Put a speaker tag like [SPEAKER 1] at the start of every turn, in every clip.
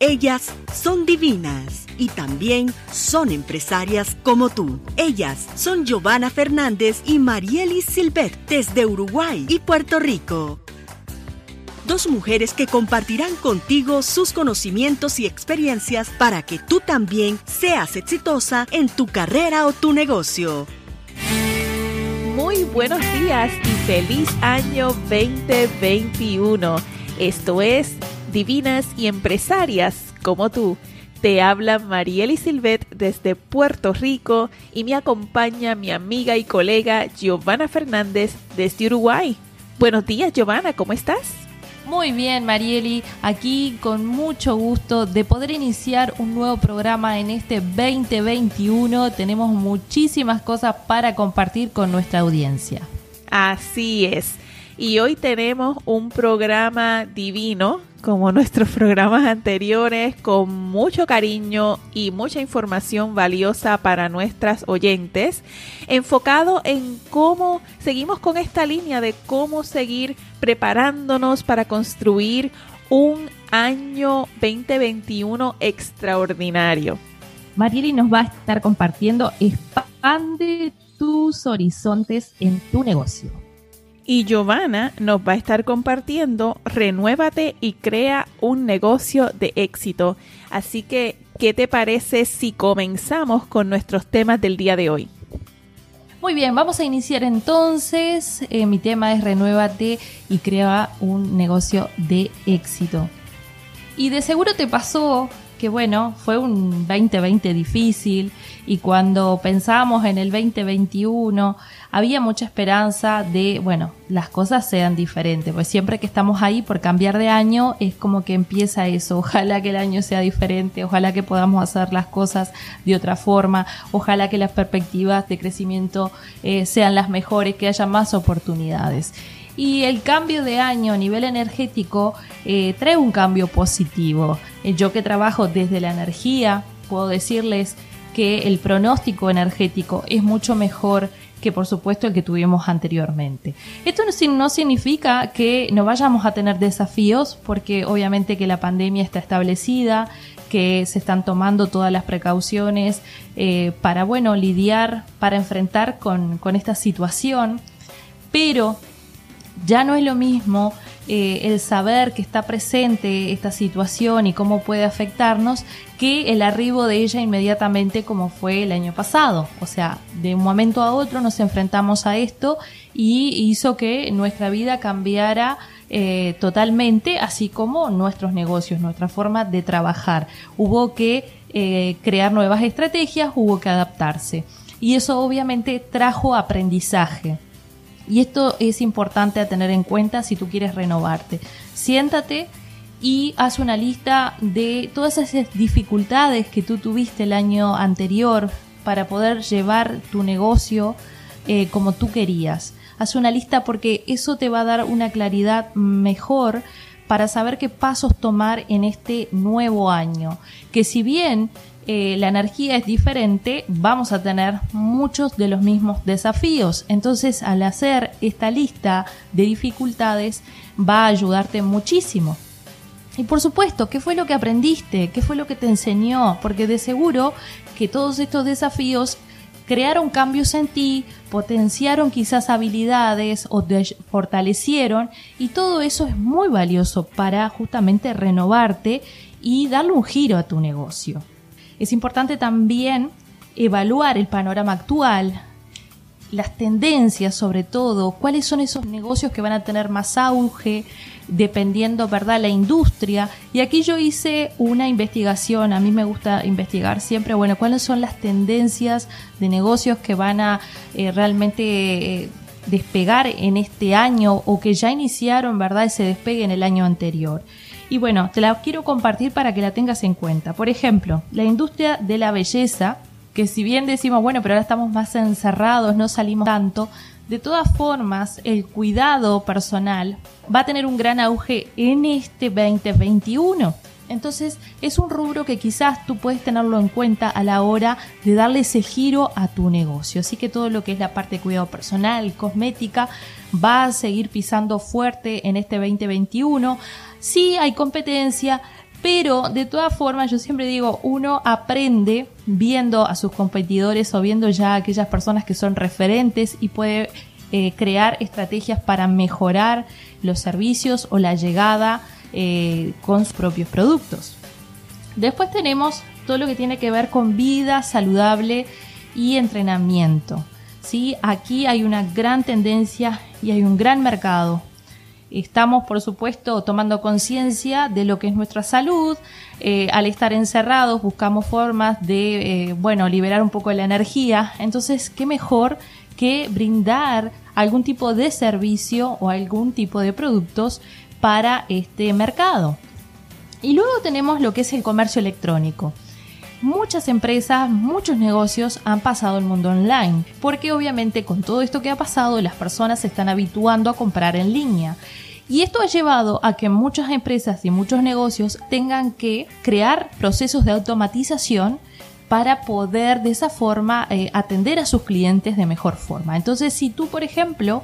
[SPEAKER 1] Ellas son divinas y también son empresarias como tú. Ellas son Giovanna Fernández y Marielis Silvet desde Uruguay y Puerto Rico. Dos mujeres que compartirán contigo sus conocimientos y experiencias para que tú también seas exitosa en tu carrera o tu negocio.
[SPEAKER 2] Muy buenos días y feliz año 2021. Esto es divinas y empresarias como tú. Te habla Marieli Silvet desde Puerto Rico y me acompaña mi amiga y colega Giovanna Fernández desde Uruguay. Buenos días Giovanna, ¿cómo estás?
[SPEAKER 3] Muy bien, Marieli, aquí con mucho gusto de poder iniciar un nuevo programa en este 2021. Tenemos muchísimas cosas para compartir con nuestra audiencia.
[SPEAKER 2] Así es. Y hoy tenemos un programa divino como nuestros programas anteriores, con mucho cariño y mucha información valiosa para nuestras oyentes, enfocado en cómo seguimos con esta línea de cómo seguir preparándonos para construir un año 2021 extraordinario.
[SPEAKER 3] Marieli nos va a estar compartiendo expande tus horizontes en tu negocio.
[SPEAKER 2] Y Giovanna nos va a estar compartiendo Renuévate y crea un negocio de éxito. Así que, ¿qué te parece si comenzamos con nuestros temas del día de hoy?
[SPEAKER 3] Muy bien, vamos a iniciar entonces. Eh, mi tema es Renuévate y crea un negocio de éxito. Y de seguro te pasó que bueno, fue un 2020 difícil y cuando pensábamos en el 2021 había mucha esperanza de, bueno, las cosas sean diferentes, pues siempre que estamos ahí por cambiar de año es como que empieza eso, ojalá que el año sea diferente, ojalá que podamos hacer las cosas de otra forma, ojalá que las perspectivas de crecimiento eh, sean las mejores, que haya más oportunidades y el cambio de año a nivel energético eh, trae un cambio positivo. Eh, yo que trabajo desde la energía, puedo decirles que el pronóstico energético es mucho mejor que por supuesto el que tuvimos anteriormente. Esto no, significa que no vayamos a tener desafíos, porque obviamente que la pandemia está establecida, que se están tomando todas las precauciones eh, para, bueno, lidiar, para enfrentar con, con esta situación, pero ya no es lo mismo eh, el saber que está presente esta situación y cómo puede afectarnos que el arribo de ella inmediatamente como fue el año pasado. O sea, de un momento a otro nos enfrentamos a esto y hizo que nuestra vida cambiara eh, totalmente, así como nuestros negocios, nuestra forma de trabajar. Hubo que eh, crear nuevas estrategias, hubo que adaptarse. Y eso obviamente trajo aprendizaje. Y esto es importante a tener en cuenta si tú quieres renovarte. Siéntate y haz una lista de todas esas dificultades que tú tuviste el año anterior para poder llevar tu negocio eh, como tú querías. Haz una lista porque eso te va a dar una claridad mejor para saber qué pasos tomar en este nuevo año. Que si bien eh, la energía es diferente, vamos a tener muchos de los mismos desafíos. Entonces, al hacer esta lista de dificultades, va a ayudarte muchísimo. Y por supuesto, ¿qué fue lo que aprendiste? ¿Qué fue lo que te enseñó? Porque de seguro que todos estos desafíos crearon cambios en ti, potenciaron quizás habilidades o te fortalecieron y todo eso es muy valioso para justamente renovarte y darle un giro a tu negocio. Es importante también evaluar el panorama actual, las tendencias sobre todo, cuáles son esos negocios que van a tener más auge, dependiendo, ¿verdad?, la industria. Y aquí yo hice una investigación, a mí me gusta investigar siempre, bueno, cuáles son las tendencias de negocios que van a eh, realmente eh, despegar en este año o que ya iniciaron, ¿verdad?, ese despegue en el año anterior. Y bueno, te la quiero compartir para que la tengas en cuenta. Por ejemplo, la industria de la belleza, que si bien decimos, bueno, pero ahora estamos más encerrados, no salimos tanto, de todas formas, el cuidado personal va a tener un gran auge en este 2021. Entonces es un rubro que quizás tú puedes tenerlo en cuenta a la hora de darle ese giro a tu negocio. Así que todo lo que es la parte de cuidado personal, cosmética, va a seguir pisando fuerte en este 2021. Sí hay competencia, pero de todas formas yo siempre digo, uno aprende viendo a sus competidores o viendo ya a aquellas personas que son referentes y puede eh, crear estrategias para mejorar los servicios o la llegada eh, con sus propios productos. Después tenemos todo lo que tiene que ver con vida saludable y entrenamiento. ¿sí? Aquí hay una gran tendencia y hay un gran mercado. Estamos, por supuesto, tomando conciencia de lo que es nuestra salud. Eh, al estar encerrados buscamos formas de, eh, bueno, liberar un poco la energía. Entonces, ¿qué mejor que brindar algún tipo de servicio o algún tipo de productos para este mercado. Y luego tenemos lo que es el comercio electrónico. Muchas empresas, muchos negocios han pasado al mundo online, porque obviamente con todo esto que ha pasado las personas se están habituando a comprar en línea. Y esto ha llevado a que muchas empresas y muchos negocios tengan que crear procesos de automatización para poder de esa forma eh, atender a sus clientes de mejor forma. Entonces, si tú, por ejemplo,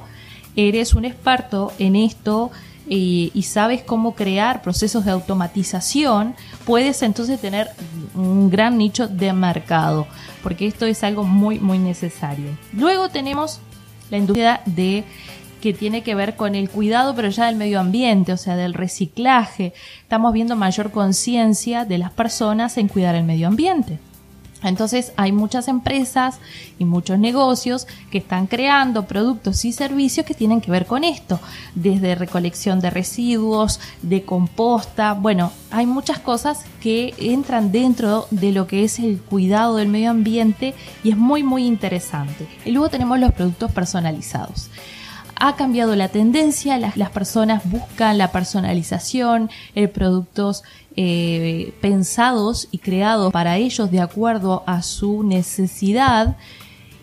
[SPEAKER 3] eres un experto en esto, y, sabes cómo crear procesos de automatización, puedes entonces tener un gran nicho de mercado, porque esto es algo muy, muy necesario. Luego tenemos la industria de que tiene que ver con el cuidado, pero ya del medio ambiente, o sea, del reciclaje. Estamos viendo mayor conciencia de las personas en cuidar el medio ambiente. Entonces hay muchas empresas y muchos negocios que están creando productos y servicios que tienen que ver con esto, desde recolección de residuos, de composta, bueno, hay muchas cosas que entran dentro de lo que es el cuidado del medio ambiente y es muy muy interesante. Y luego tenemos los productos personalizados ha cambiado la tendencia, las, personas buscan la personalización, el productos eh, pensados y creados para ellos de acuerdo a su necesidad.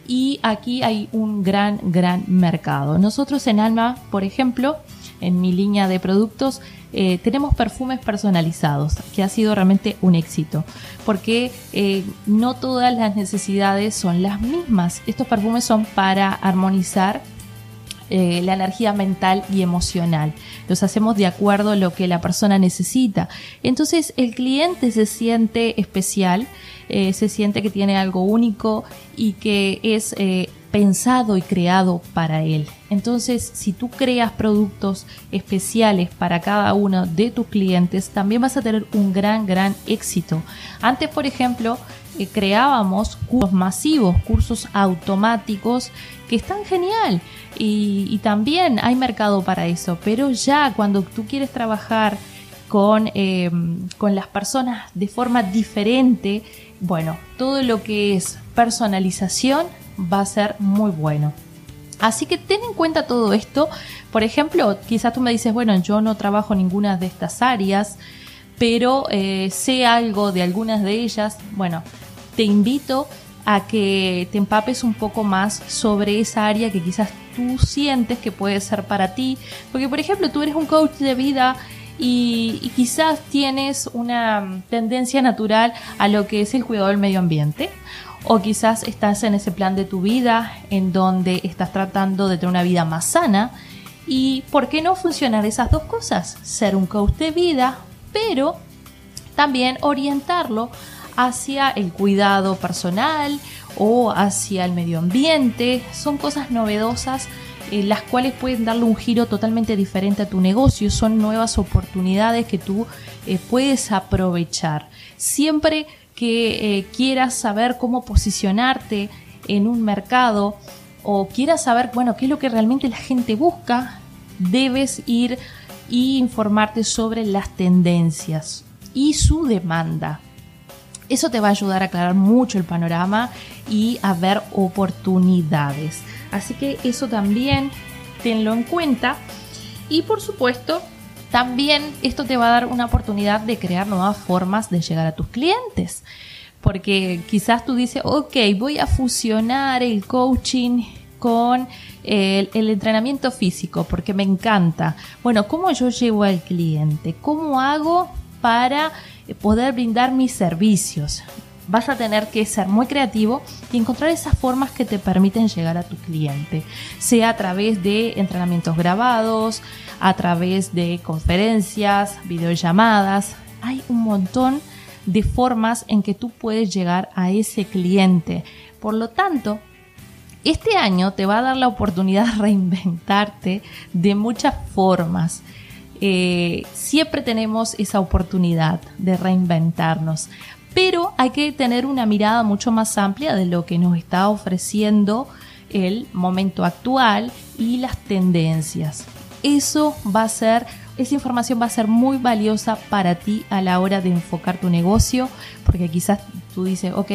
[SPEAKER 3] Y aquí hay un gran, gran mercado. Nosotros en Alma, por ejemplo, en mi línea de productos, eh, tenemos perfumes personalizados, que ha sido realmente un éxito, porque eh, no todas las necesidades son las mismas. Estos perfumes son para armonizar eh, la energía mental y emocional. Los hacemos de acuerdo a lo que la persona necesita. Entonces el cliente se siente especial, eh, se siente que tiene algo único y que es eh, pensado y creado para él. Entonces, si tú creas productos especiales para cada uno de tus clientes, también vas a tener un gran, gran éxito. Antes, por ejemplo, creábamos cursos masivos, cursos automáticos que están genial y, también hay mercado para eso, pero ya cuando tú quieres trabajar con, eh, con las personas de forma diferente, bueno, todo lo que es personalización va a ser muy bueno. Así que ten en cuenta todo esto. Por ejemplo, quizás tú me dices, bueno, yo no trabajo en ninguna de estas áreas, pero eh, sé algo de algunas de ellas. Bueno, te invito a que te empapes un poco más sobre esa área que quizás tú sientes que puede ser para ti. Porque, por ejemplo, tú eres un coach de vida y, quizás tienes una tendencia natural a lo que es el cuidado del medio ambiente. O quizás estás en ese plan de tu vida en donde estás tratando de tener una vida más sana. ¿Y por qué no funcionar esas dos cosas? Ser un coach de vida, pero también orientarlo hacia el cuidado personal o hacia el medio ambiente. Son cosas novedosas eh, las cuales pueden darle un giro totalmente diferente a tu negocio. Son nuevas oportunidades que tú eh, puedes aprovechar. Siempre que eh, quieras saber cómo posicionarte en un mercado o quieras saber, bueno, qué es lo que realmente la gente busca, debes ir e informarte sobre las tendencias y su demanda. Eso te va a ayudar a aclarar mucho el panorama y a ver oportunidades. Así que eso también tenlo en cuenta. Y por supuesto, También esto te va a dar una oportunidad de crear nuevas formas de llegar a tus clientes. Porque quizás tú dices, ok, voy a fusionar el coaching con el, el, entrenamiento físico porque me encanta. Bueno, ¿cómo yo llevo al cliente? ¿Cómo hago para poder brindar mis servicios? Vas a tener que ser muy creativo y encontrar esas formas que te permiten llegar a tu cliente, sea a través de entrenamientos grabados, a través de conferencias, videollamadas. Hay un montón de formas en que tú puedes llegar a ese cliente. Por lo tanto, este año te va a dar la oportunidad de reinventarte de muchas formas. Eh, siempre tenemos esa oportunidad de reinventarnos, pero hay que tener una mirada mucho más amplia de lo que nos está ofreciendo el momento actual y las tendencias. Eso va a ser, esa información va a ser muy valiosa para ti a la hora de enfocar tu negocio, porque quizás tú dices, ok,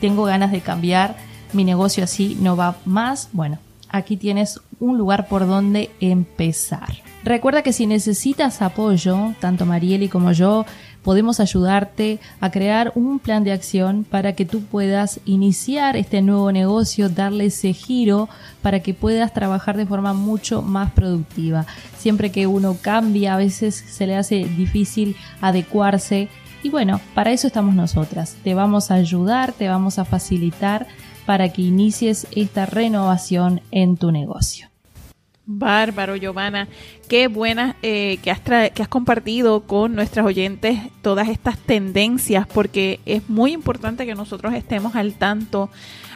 [SPEAKER 3] tengo ganas de cambiar mi negocio así no va más, bueno, aquí tienes un lugar por donde empezar. Recuerda que si necesitas apoyo, tanto Marieli como yo, podemos ayudarte a crear un plan de acción para que tú puedas iniciar este nuevo negocio, darle ese giro para que puedas trabajar de forma mucho más productiva. Siempre que uno cambia, a veces se le hace difícil adecuarse. Y bueno, para eso estamos nosotras. Te vamos a ayudar, te vamos a facilitar para que inicies esta renovación en tu negocio.
[SPEAKER 2] Bárbaro, Giovanna. Qué buena eh, que, has que has compartido con nuestras oyentes todas estas tendencias, porque es muy importante que nosotros estemos al tanto.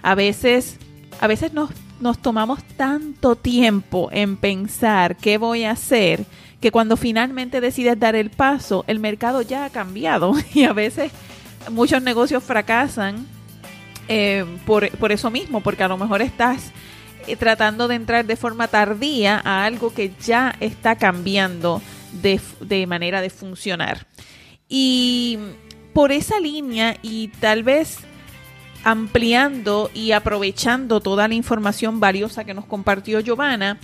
[SPEAKER 2] A veces, a veces nos, nos tomamos tanto tiempo en pensar qué voy a hacer, que cuando finalmente decides dar el paso, el mercado ya ha cambiado y a veces muchos negocios fracasan eh, por, por, eso mismo, porque a lo mejor estás tratando de entrar de forma tardía a algo que ya está cambiando de, de manera de funcionar. Y por esa línea y tal vez ampliando y aprovechando toda la información valiosa que nos compartió Giovanna,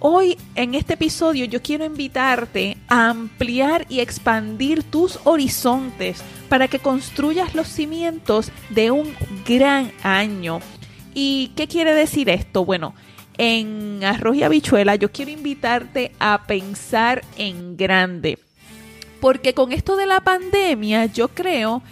[SPEAKER 2] Hoy en este episodio yo quiero invitarte a ampliar y expandir tus horizontes para que construyas los cimientos de un gran año. ¿Y qué quiere decir esto? Bueno, en Arroz y Habichuela yo quiero invitarte a pensar en grande. Porque con esto de la pandemia yo creo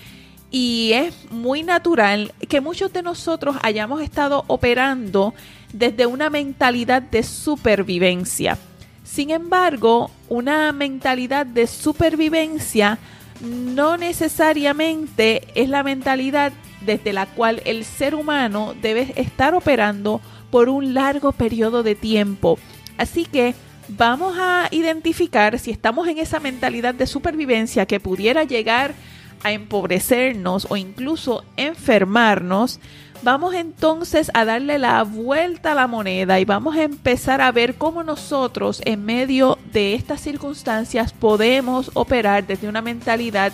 [SPEAKER 2] y es muy natural que muchos de nosotros hayamos estado operando desde una mentalidad de supervivencia. Sin embargo, una mentalidad de supervivencia no necesariamente es la mentalidad desde la cual el ser humano debe estar operando por un largo periodo de tiempo. Así que vamos a identificar si estamos en esa mentalidad de supervivencia que pudiera llegar a empobrecernos o incluso enfermarnos, vamos entonces a darle la vuelta a la moneda y vamos a empezar a ver cómo nosotros en medio de estas circunstancias podemos operar desde una mentalidad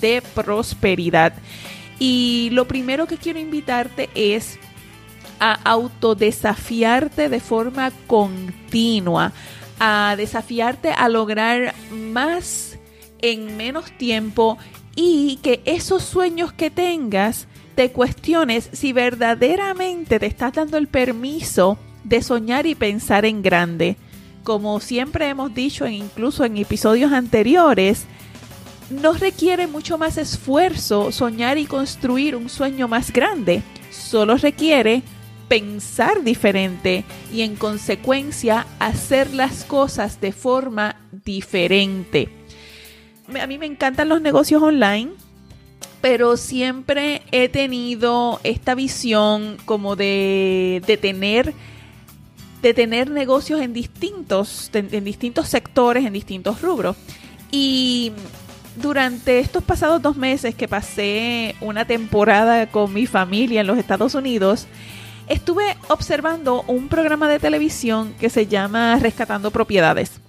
[SPEAKER 2] de prosperidad. Y lo primero que quiero invitarte es a autodesafiarte de forma continua, a desafiarte a lograr más en menos tiempo y que esos sueños que tengas te cuestiones si verdaderamente te estás dando el permiso de soñar y pensar en grande. Como siempre hemos dicho, incluso en episodios anteriores, no requiere mucho más esfuerzo soñar y construir un sueño más grande. Solo requiere pensar diferente y en consecuencia hacer las cosas de forma diferente. A mí me encantan los negocios online pero siempre he tenido esta visión como de, tener de tener negocios en distintos, en distintos sectores, en distintos rubros. Y durante estos pasados dos meses que pasé una temporada con mi familia en los Estados Unidos, estuve observando un programa de televisión que se llama Rescatando Propiedades.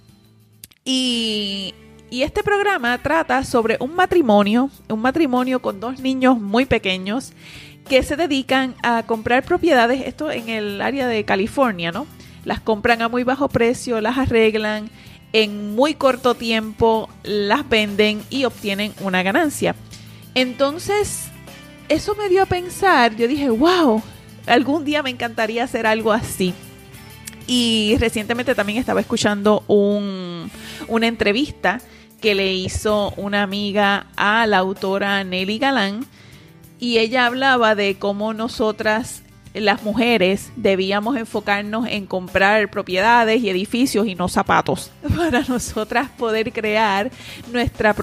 [SPEAKER 2] Y y este programa trata sobre un matrimonio, un matrimonio con dos niños muy pequeños que se dedican a comprar propiedades, esto en el área de California, ¿no? Las compran a muy bajo precio, las arreglan, en muy corto tiempo las venden y obtienen una ganancia. Entonces, eso me dio a pensar, yo dije, wow, algún día me encantaría hacer algo así. Y recientemente también estaba escuchando un, una entrevista que le hizo una amiga a la autora Nelly Galán y ella hablaba de cómo nosotras las mujeres debíamos enfocarnos en comprar propiedades y edificios y no zapatos para nosotras poder crear nuestra,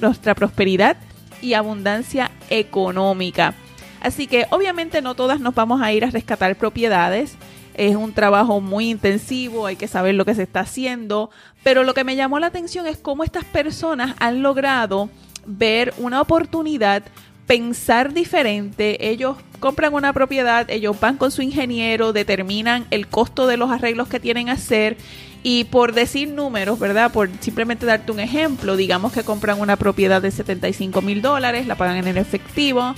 [SPEAKER 2] nuestra prosperidad y abundancia económica. Así que obviamente no todas nos vamos a ir a rescatar propiedades. Es un trabajo muy intensivo, hay que saber lo que se está haciendo, pero lo que me llamó la atención es cómo estas personas han logrado ver una oportunidad pensar diferente. Ellos compran una propiedad, ellos van con su ingeniero, determinan el costo de los arreglos que tienen que hacer y por decir números, ¿verdad? Por simplemente darte un ejemplo, digamos que compran una propiedad de 75 mil dólares, la pagan en efectivo.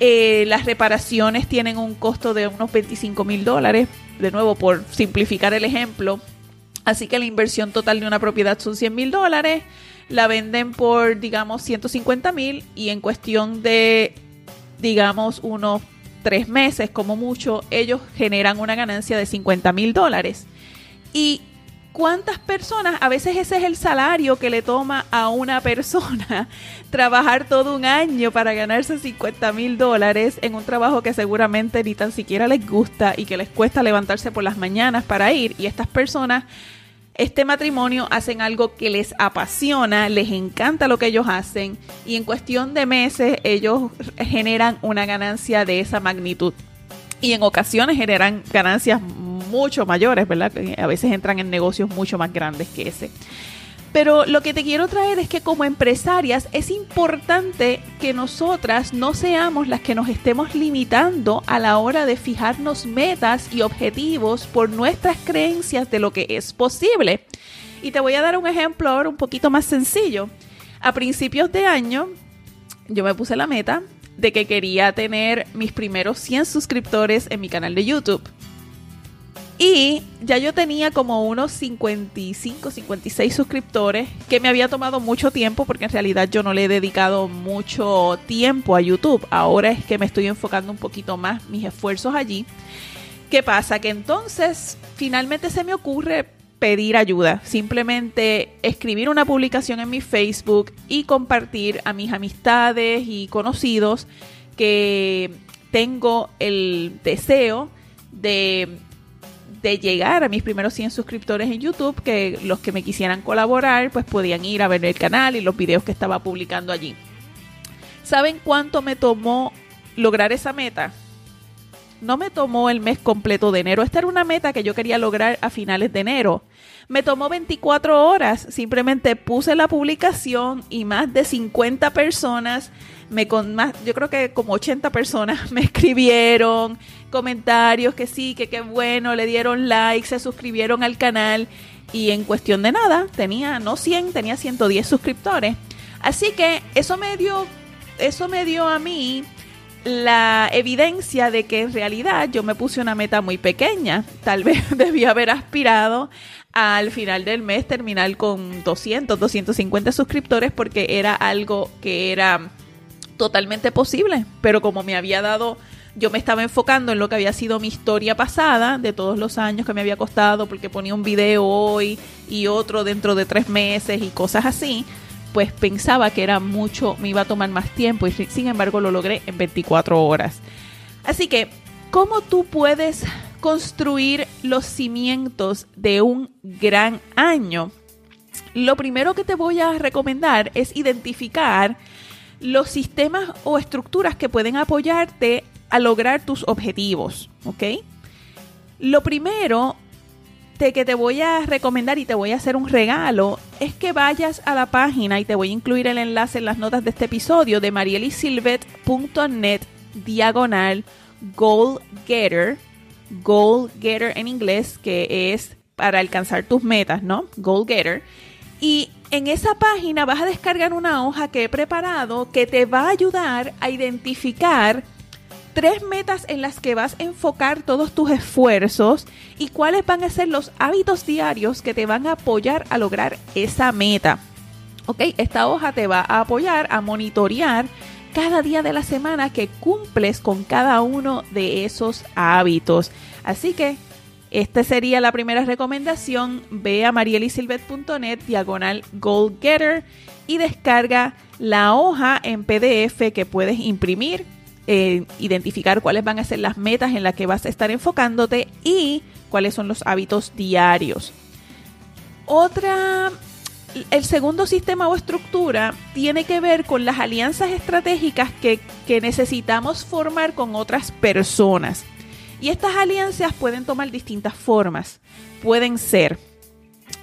[SPEAKER 2] Eh, las reparaciones tienen un costo de unos 25 mil dólares, de nuevo por simplificar el ejemplo. Así que la inversión total de una propiedad son 100 mil dólares la venden por, digamos, 150 mil y en cuestión de, digamos, unos tres meses como mucho, ellos generan una ganancia de 50 mil dólares. Y cuántas personas, a veces ese es el salario que le toma a una persona trabajar todo un año para ganarse 50 mil dólares en un trabajo que seguramente ni tan siquiera les gusta y que les cuesta levantarse por las mañanas para ir. Y estas personas este matrimonio hacen algo que les apasiona, les encanta lo que ellos hacen y en cuestión de meses ellos generan una ganancia de esa magnitud. Y en ocasiones generan ganancias mucho mayores, ¿verdad? A veces entran en negocios mucho más grandes que ese. Pero lo que te quiero traer es que como empresarias es importante que nosotras no seamos las que nos estemos limitando a la hora de fijarnos metas y objetivos por nuestras creencias de lo que es posible. Y te voy a dar un ejemplo ahora un poquito más sencillo. A principios de año yo me puse la meta de que quería tener mis primeros 100 suscriptores en mi canal de YouTube. Y ya yo tenía como unos 55, 56 suscriptores que me había tomado mucho tiempo porque en realidad yo no le he dedicado mucho tiempo a YouTube. Ahora es que me estoy enfocando un poquito más mis esfuerzos allí. ¿Qué pasa? Que entonces finalmente se me ocurre pedir ayuda. Simplemente escribir una publicación en mi Facebook y compartir a mis amistades y conocidos que tengo el deseo de de llegar a mis primeros 100 suscriptores en YouTube, que los que me quisieran colaborar, pues podían ir a ver el canal y los videos que estaba publicando allí. ¿Saben cuánto me tomó lograr esa meta? No me tomó el mes completo de enero. Esta era una meta que yo quería lograr a finales de enero. Me tomó 24 horas. Simplemente puse la publicación y más de 50 personas me con más, yo creo que como 80 personas me escribieron comentarios que sí, que qué bueno, le dieron like, se suscribieron al canal y en cuestión de nada tenía no 100, tenía 110 suscriptores. Así que eso me dio eso me dio a mí la evidencia de que en realidad yo me puse una meta muy pequeña. Tal vez debía haber aspirado al final del mes terminar con 200, 250 suscriptores porque era algo que era totalmente posible, pero como me había dado, yo me estaba enfocando en lo que había sido mi historia pasada, de todos los años que me había costado, porque ponía un video hoy y otro dentro de tres meses y cosas así, pues pensaba que era mucho, me iba a tomar más tiempo y sin embargo lo logré en 24 horas. Así que, ¿cómo tú puedes construir los cimientos de un gran año? Lo primero que te voy a recomendar es identificar los sistemas o estructuras que pueden apoyarte a lograr tus objetivos, ¿ok? Lo primero de que te voy a recomendar y te voy a hacer un regalo es que vayas a la página y te voy a incluir el enlace en las notas de este episodio de marielisilvet.net diagonal goal getter, goal getter en inglés, que es para alcanzar tus metas, ¿no? Goal getter. Y en esa página vas a descargar una hoja que he preparado que te va a ayudar a identificar tres metas en las que vas a enfocar todos tus esfuerzos y cuáles van a ser los hábitos diarios que te van a apoyar a lograr esa meta. Ok, esta hoja te va a apoyar a monitorear cada día de la semana que cumples con cada uno de esos hábitos. Así que esta sería la primera recomendación. Ve a marielisilvet.net diagonal goalgetter y descarga la hoja en PDF que puedes imprimir, eh, identificar cuáles van a ser las metas en las que vas a estar enfocándote y cuáles son los hábitos diarios. Otra el segundo sistema o estructura tiene que ver con las alianzas estratégicas que, necesitamos formar con otras personas. Y estas alianzas pueden tomar distintas formas. Pueden ser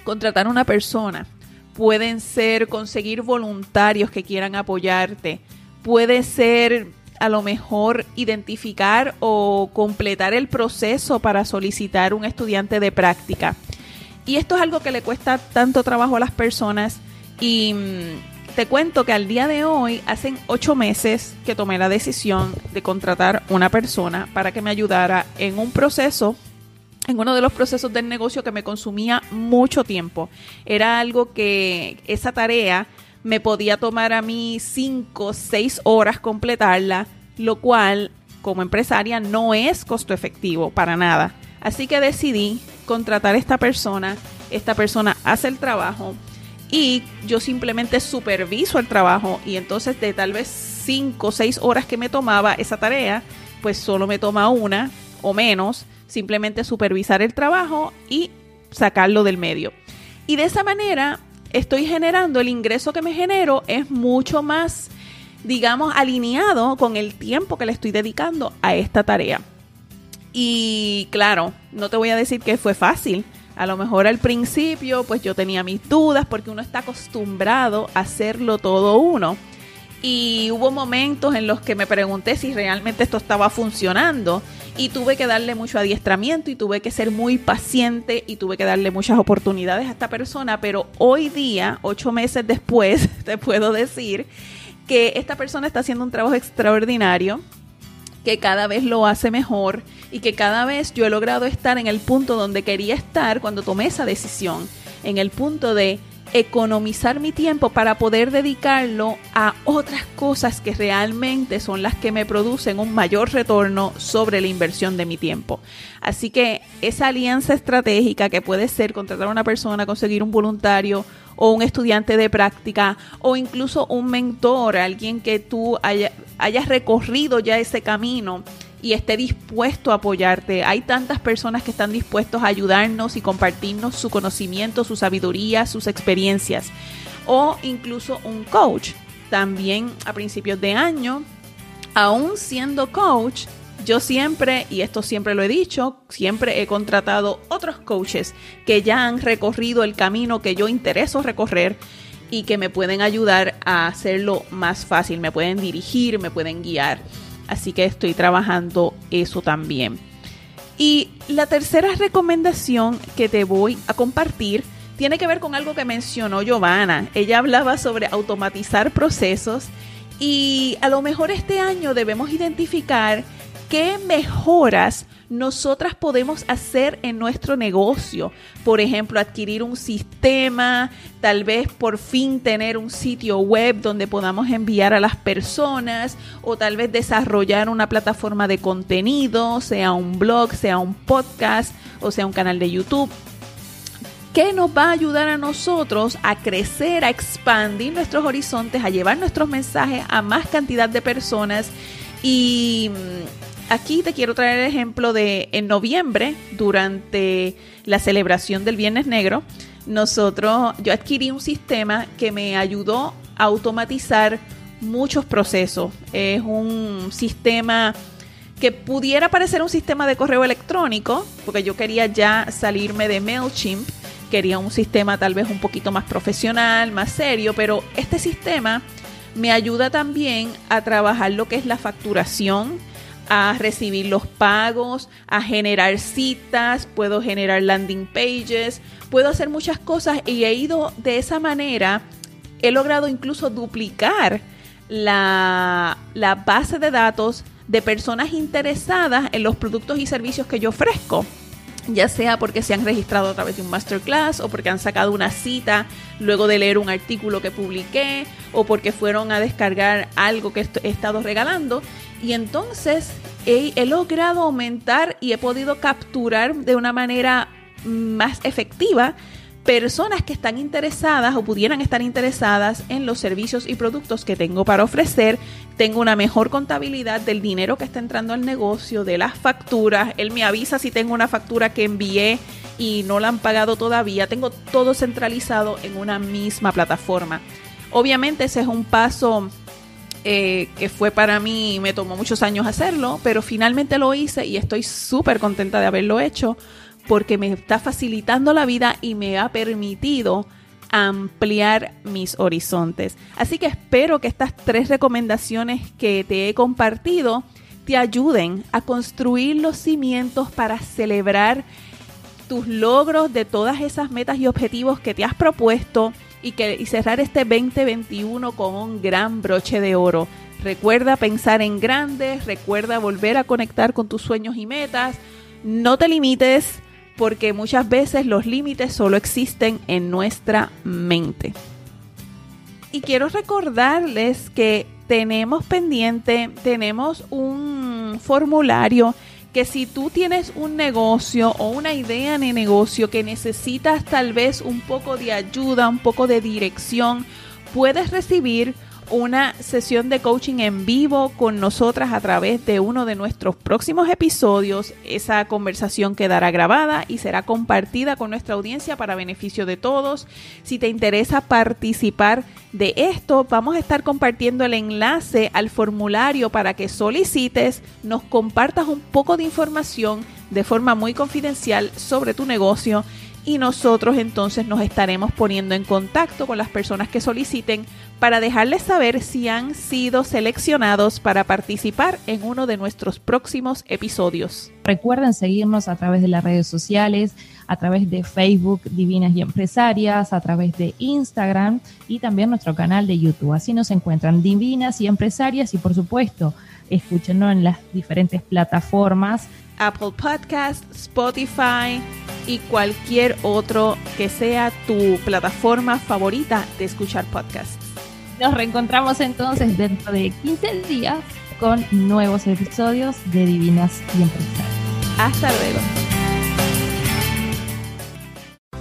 [SPEAKER 2] contratar a una persona, pueden ser conseguir voluntarios que quieran apoyarte, puede ser a lo mejor identificar o completar el proceso para solicitar un estudiante de práctica. Y esto es algo que le cuesta tanto trabajo a las personas y mm, te cuento que al día de hoy, hacen ocho meses que tomé la decisión de contratar una persona para que me ayudara en un proceso, en uno de los procesos del negocio que me consumía mucho tiempo. Era algo que esa tarea me podía tomar a mí cinco, seis horas completarla, lo cual como empresaria no es costo efectivo para nada. Así que decidí contratar a esta persona, esta persona hace el trabajo y yo simplemente superviso el trabajo y entonces de tal vez 5 o 6 horas que me tomaba esa tarea, pues solo me toma una o menos, simplemente supervisar el trabajo y sacarlo del medio. Y de esa manera estoy generando, el ingreso que me genero es mucho más, digamos, alineado con el tiempo que le estoy dedicando a esta tarea. Y claro, no te voy a decir que fue fácil. A lo mejor al principio, pues yo tenía mis dudas porque uno está acostumbrado a hacerlo todo uno. Y hubo momentos en los que me pregunté si realmente esto estaba funcionando y tuve que darle mucho adiestramiento y tuve que ser muy paciente y tuve que darle muchas oportunidades a esta persona, pero hoy día, ocho meses después, te puedo decir que esta persona está haciendo un trabajo extraordinario, que cada vez lo hace mejor y que cada vez yo he logrado estar en el punto donde quería estar cuando tomé esa decisión, en el punto de economizar mi tiempo para poder dedicarlo a otras cosas que realmente son las que me producen un mayor retorno sobre la inversión de mi tiempo. Así que esa alianza estratégica que puede ser contratar a una persona, conseguir un voluntario o un estudiante de práctica o incluso un mentor, alguien que tú hayas recorrido ya ese camino y esté dispuesto a apoyarte. Hay tantas personas que están dispuestos a ayudarnos y compartirnos su conocimiento, su sabiduría, sus experiencias. O incluso un coach. También a principios de año, aún siendo coach, yo siempre, y esto siempre lo he dicho, siempre he contratado otros coaches que ya han recorrido el camino que yo intereso recorrer y que me pueden ayudar a hacerlo más fácil, me pueden dirigir, me pueden guiar. Así que estoy trabajando eso también. Y la tercera recomendación que te voy a compartir tiene que ver con algo que mencionó Giovanna. Ella hablaba sobre automatizar procesos y a lo mejor este año debemos identificar qué mejoras nosotras podemos hacer en nuestro negocio. Por ejemplo, adquirir un sistema, tal vez por fin tener un sitio web donde podamos enviar a las personas o tal vez desarrollar una plataforma de contenido, sea un blog, sea un podcast o sea un canal de YouTube. ¿Qué nos va a ayudar a nosotros a crecer, a expandir nuestros horizontes, a llevar nuestros mensajes a más cantidad de personas y aquí te quiero traer el ejemplo de en noviembre, durante la celebración del Viernes Negro, nosotros, yo adquirí un sistema que me ayudó a automatizar muchos procesos. Es un sistema que pudiera parecer un sistema de correo electrónico, porque yo quería ya salirme de MailChimp, quería un sistema tal vez un poquito más profesional, más serio, pero este sistema me ayuda también a trabajar lo que es la facturación, a recibir los pagos, a generar citas, puedo generar landing pages, puedo hacer muchas cosas y he ido de esa manera, he logrado incluso duplicar la, la base de datos de personas interesadas en los productos y servicios que yo ofrezco ya sea porque se han registrado a través de un masterclass o porque han sacado una cita luego de leer un artículo que publiqué o porque fueron a descargar algo que he estado regalando. Y entonces he, logrado aumentar y he podido capturar de una manera más efectiva personas que están interesadas o pudieran estar interesadas en los servicios y productos que tengo para ofrecer. Tengo una mejor contabilidad del dinero que está entrando al negocio, de las facturas. Él me avisa si tengo una factura que envié y no la han pagado todavía. Tengo todo centralizado en una misma plataforma. Obviamente ese es un paso eh, que fue para mí, me tomó muchos años hacerlo, pero finalmente lo hice y estoy súper contenta de haberlo hecho porque me está facilitando la vida y me ha permitido ampliar mis horizontes. Así que espero que estas tres recomendaciones que te he compartido te ayuden a construir los cimientos para celebrar tus logros de todas esas metas y objetivos que te has propuesto y, que, y cerrar este 2021 con un gran broche de oro. Recuerda pensar en grandes, recuerda volver a conectar con tus sueños y metas. No te limites, porque muchas veces los límites solo existen en nuestra mente. Y quiero recordarles que tenemos pendiente, tenemos un formulario que si tú tienes un negocio o una idea de negocio que necesitas tal vez un poco de ayuda, un poco de dirección, puedes recibir una sesión de coaching en vivo con nosotras a través de uno de nuestros próximos episodios. Esa conversación quedará grabada y será compartida con nuestra audiencia para beneficio de todos. Si te interesa participar de esto, vamos a estar compartiendo el enlace al formulario para que solicites, nos compartas un poco de información de forma muy confidencial sobre tu negocio y nosotros entonces nos estaremos poniendo en contacto con las personas que soliciten para dejarles saber si han sido seleccionados para participar en uno de nuestros próximos episodios.
[SPEAKER 3] Recuerden seguirnos a través de las redes sociales, a través de Facebook Divinas y Empresarias, a través de Instagram y también nuestro canal de YouTube. Así nos encuentran Divinas y Empresarias y por supuesto escúchenos en las diferentes plataformas
[SPEAKER 2] Apple Podcast, Spotify y cualquier otro que sea tu plataforma favorita de escuchar podcasts.
[SPEAKER 3] Nos reencontramos entonces dentro de 15 días con nuevos episodios de Divinas y Empresarias.
[SPEAKER 2] Hasta luego.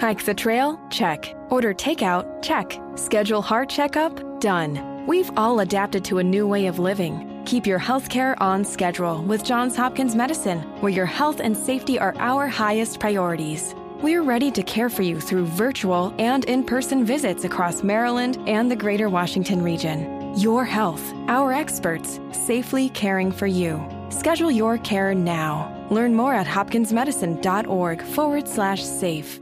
[SPEAKER 4] Hike the trail? Check. Order takeout? Check. Schedule heart checkup? Done. We've all adapted to a new way of living. Keep your healthcare on schedule with Johns Hopkins Medicine, where your health and safety are our highest priorities. We're ready to care for you through virtual and in person visits across Maryland and the greater Washington region. Your health, our experts, safely caring for you. Schedule your care now. Learn more at hopkinsmedicine.org forward slash safe.